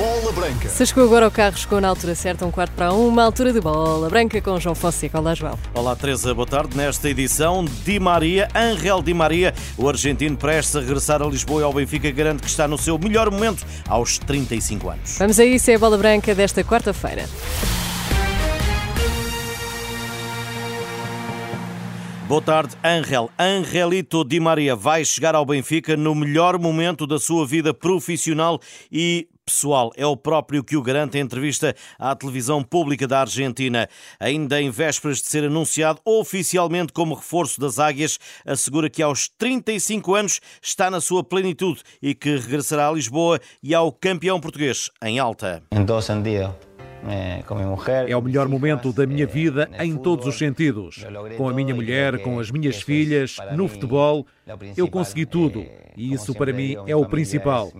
Bola Branca. Se chegou agora ao carro, chegou na altura certa, um quarto para um, uma altura de bola branca com João Fonseca. Olá, João. Olá, Teresa, boa tarde. Nesta edição, Di Maria, Angel Di Maria, o argentino prestes a regressar a Lisboa e ao Benfica, garante que está no seu melhor momento aos 35 anos. Vamos a isso, é a bola branca desta quarta-feira. Boa tarde, Angel. Angelito Di Maria vai chegar ao Benfica no melhor momento da sua vida profissional e pessoal. É o próprio que o garante em entrevista à televisão pública da Argentina. Ainda em vésperas de ser anunciado oficialmente como reforço das Águias, assegura que aos 35 anos está na sua plenitude e que regressará a Lisboa e ao campeão português em alta. Em todo sentido. É o melhor momento da minha vida em todos os sentidos. Com a minha mulher, com as minhas filhas, no futebol, eu consegui tudo. E isso para mim é o principal.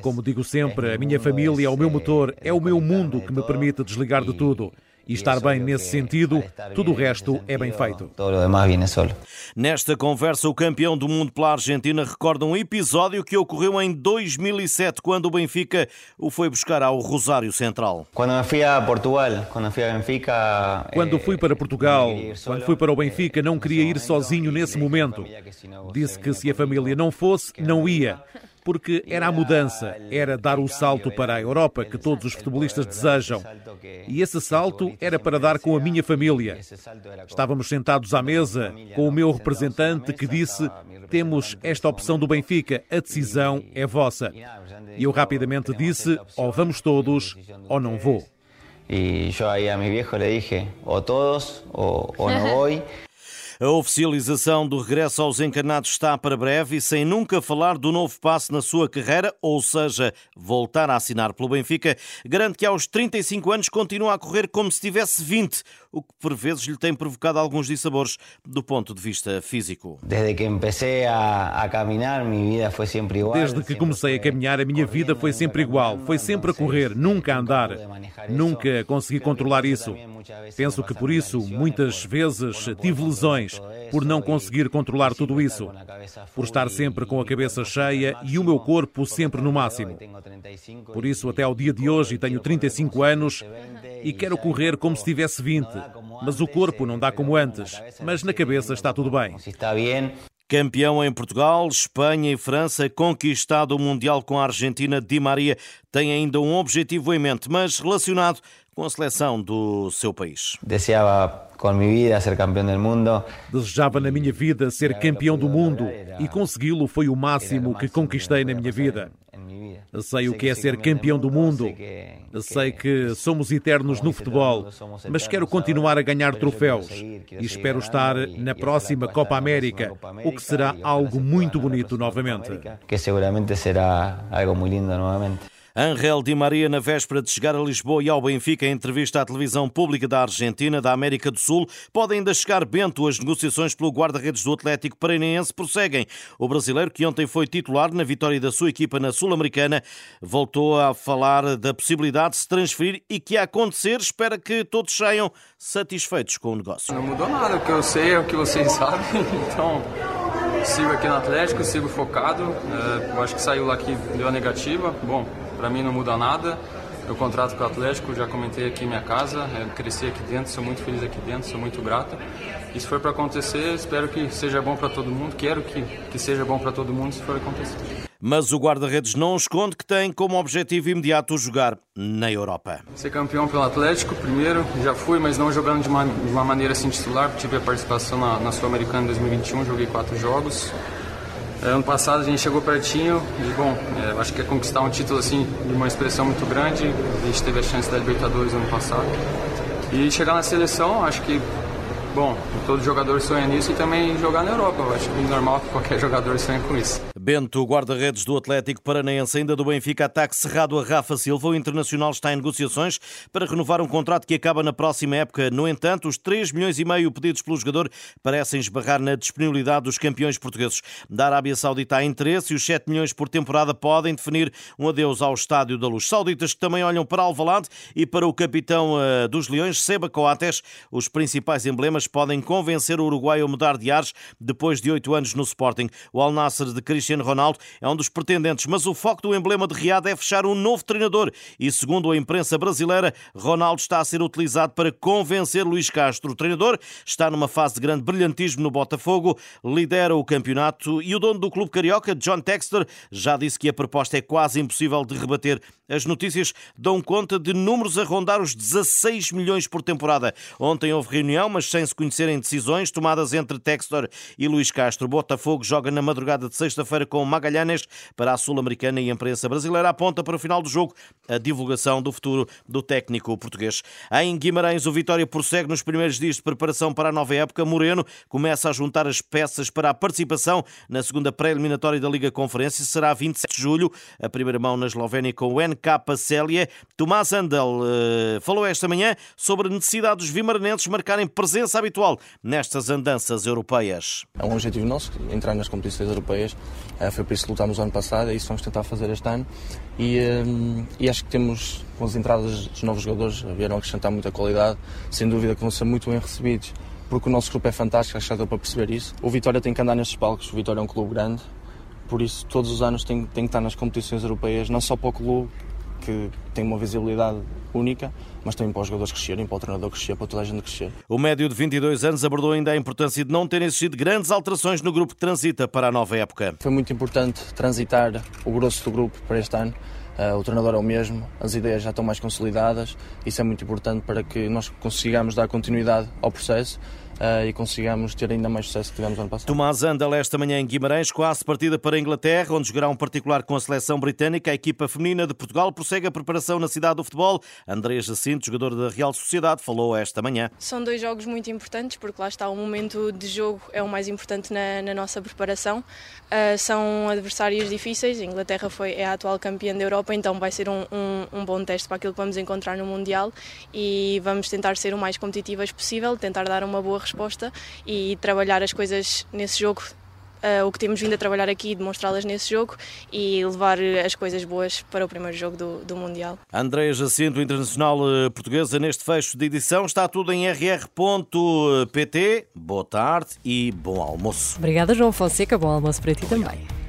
Como digo sempre, a minha família é o meu motor, é o meu mundo que me permite desligar de tudo e estar bem nesse sentido, tudo o resto é bem feito. Nesta conversa, o campeão do mundo pela Argentina recorda um episódio que ocorreu em 2007, quando o Benfica o foi buscar ao Rosário Central. Quando fui a Portugal, quando fui a Benfica, quando fui para Portugal, quando fui para o Benfica, não queria ir sozinho nesse momento. Disse que se a família não fosse, não ia porque era a mudança, era dar o salto para a Europa que todos os futebolistas desejam. E esse salto era para dar com a minha família. Estávamos sentados à mesa com o meu representante que disse: Temos esta opção do Benfica, a decisão é vossa. E eu rapidamente disse: Ou vamos todos, ou não vou. E eu aí a meu viejo le dije: Ou todos, ou, ou não vou. A oficialização do regresso aos encarnados está para breve e sem nunca falar do novo passo na sua carreira, ou seja, voltar a assinar pelo Benfica, garante que aos 35 anos continua a correr como se tivesse 20, o que por vezes lhe tem provocado alguns dissabores do ponto de vista físico. Desde que comecei a, a caminhar, minha vida foi sempre igual. Desde que comecei a caminhar, a minha vida foi sempre igual, foi sempre a correr, nunca a andar. Nunca consegui controlar isso. Penso que por isso, muitas vezes, tive lesões, por não conseguir controlar tudo isso, por estar sempre com a cabeça cheia e o meu corpo sempre no máximo. Por isso, até ao dia de hoje, tenho 35 anos e quero correr como se tivesse 20, mas o corpo não dá como antes, mas na cabeça está tudo bem. Campeão em Portugal, Espanha e França, conquistado o Mundial com a Argentina, Di Maria tem ainda um objetivo em mente, mas relacionado com a seleção do seu país. Desejava com a minha vida ser campeão do mundo. Desejava na minha vida ser campeão do mundo e consegui-lo foi o máximo que conquistei na minha vida. Sei o que é ser campeão do mundo. Sei que somos eternos no futebol, mas quero continuar a ganhar troféus e espero estar na próxima Copa América, o que será algo muito bonito novamente. Que seguramente será algo muito lindo novamente. Angel Di Maria, na véspera de chegar a Lisboa e ao Benfica, em entrevista à televisão pública da Argentina, da América do Sul, pode ainda chegar bento. As negociações pelo guarda-redes do Atlético Paranaense prosseguem. O brasileiro, que ontem foi titular na vitória da sua equipa na Sul-Americana, voltou a falar da possibilidade de se transferir e que a acontecer espera que todos saiam satisfeitos com o negócio. Não mudou nada, o que eu sei é o que vocês sabem, então sigo aqui no Atlético, sigo focado. É, eu acho que saiu lá que deu a negativa. Bom, para mim não muda nada. Eu contrato com o Atlético, já comentei aqui minha casa, eu cresci aqui dentro, sou muito feliz aqui dentro, sou muito grato. Isso foi para acontecer, espero que seja bom para todo mundo, quero que, que seja bom para todo mundo se for acontecer. Mas o guarda-redes não esconde que tem como objetivo imediato jogar na Europa. Ser campeão pelo Atlético, primeiro, já fui, mas não jogando de uma, de uma maneira assim titular, tive a participação na, na Sul-Americana em 2021, joguei quatro jogos. Ano passado a gente chegou pertinho e, bom, é, acho que é conquistar um título assim de uma expressão muito grande. A gente teve a chance da Libertadores ano passado. E chegar na seleção, acho que Bom, todo jogador sonha nisso e também jogar na Europa. Eu acho que é normal que qualquer jogador sonhe com isso. Bento, guarda-redes do Atlético Paranaense, ainda do Benfica, ataque cerrado a Rafa Silva. O Internacional está em negociações para renovar um contrato que acaba na próxima época. No entanto, os 3 milhões e meio pedidos pelo jogador parecem esbarrar na disponibilidade dos campeões portugueses. Da Arábia Saudita há interesse e os 7 milhões por temporada podem definir um adeus ao Estádio da Luz. Sauditas que também olham para Alvalade e para o capitão uh, dos Leões, Seba Coates. Os principais emblemas podem convencer o Uruguai a mudar de ares depois de oito anos no Sporting. O Al Nasser de Cristiano Cristiano Ronaldo é um dos pretendentes, mas o foco do emblema de Riad é fechar um novo treinador e, segundo a imprensa brasileira, Ronaldo está a ser utilizado para convencer Luís Castro. O treinador está numa fase de grande brilhantismo no Botafogo, lidera o campeonato e o dono do clube carioca, John Texter, já disse que a proposta é quase impossível de rebater. As notícias dão conta de números a rondar os 16 milhões por temporada. Ontem houve reunião, mas sem se conhecerem decisões tomadas entre Textor e Luís Castro. Botafogo joga na madrugada de sexta-feira com Magalhães para a Sul-Americana e a imprensa brasileira aponta para o final do jogo a divulgação do futuro do técnico português. Em Guimarães, o Vitória prossegue nos primeiros dias de preparação para a nova época. Moreno começa a juntar as peças para a participação na segunda pré-eliminatória da Liga Conferência. Será 27 de julho, a primeira mão na Eslovénia com o NK Célia. Tomás Andel uh, falou esta manhã sobre a necessidade dos vimaranenses marcarem presença habitual nestas andanças europeias. É um objetivo nosso, entrar nas competições europeias. Uh, foi por isso que lutámos ano passado, é isso vamos tentar fazer este ano. E, uh, e acho que temos, com as entradas dos novos jogadores, vieram acrescentar muita qualidade. Sem dúvida que vão ser muito bem recebidos porque o nosso grupo é fantástico, acho que já deu para perceber isso. O Vitória tem que andar nestes palcos, o Vitória é um clube grande, por isso todos os anos tem, tem que estar nas competições europeias, não só para o clube, que tem uma visibilidade única, mas também para os jogadores crescerem, para o treinador crescer, para toda a gente crescer. O médio de 22 anos abordou ainda a importância de não terem existido grandes alterações no grupo que transita para a nova época. Foi muito importante transitar o grosso do grupo para este ano. Uh, o treinador é o mesmo, as ideias já estão mais consolidadas. Isso é muito importante para que nós consigamos dar continuidade ao processo uh, e consigamos ter ainda mais sucesso que tivemos ano passado. Tomás Andal esta manhã em Guimarães, quase partida para a Inglaterra, onde jogará um particular com a seleção britânica. A equipa feminina de Portugal prossegue a preparação na cidade do futebol. André Jacinto, jogador da Real Sociedade, falou esta manhã. São dois jogos muito importantes, porque lá está o momento de jogo é o mais importante na, na nossa preparação. Uh, são adversários difíceis. A Inglaterra foi, é a atual campeã da Europa, então vai ser um, um, um bom teste para aquilo que vamos encontrar no Mundial e vamos tentar ser o mais competitivas possível, tentar dar uma boa resposta e trabalhar as coisas nesse jogo Uh, o que temos vindo a trabalhar aqui, demonstrá-las nesse jogo e levar as coisas boas para o primeiro jogo do, do Mundial. Andréa Jacinto, internacional eh, portuguesa, neste fecho de edição. Está tudo em rr.pt. Boa tarde e bom almoço. Obrigada, João Fonseca. Bom almoço para ti também.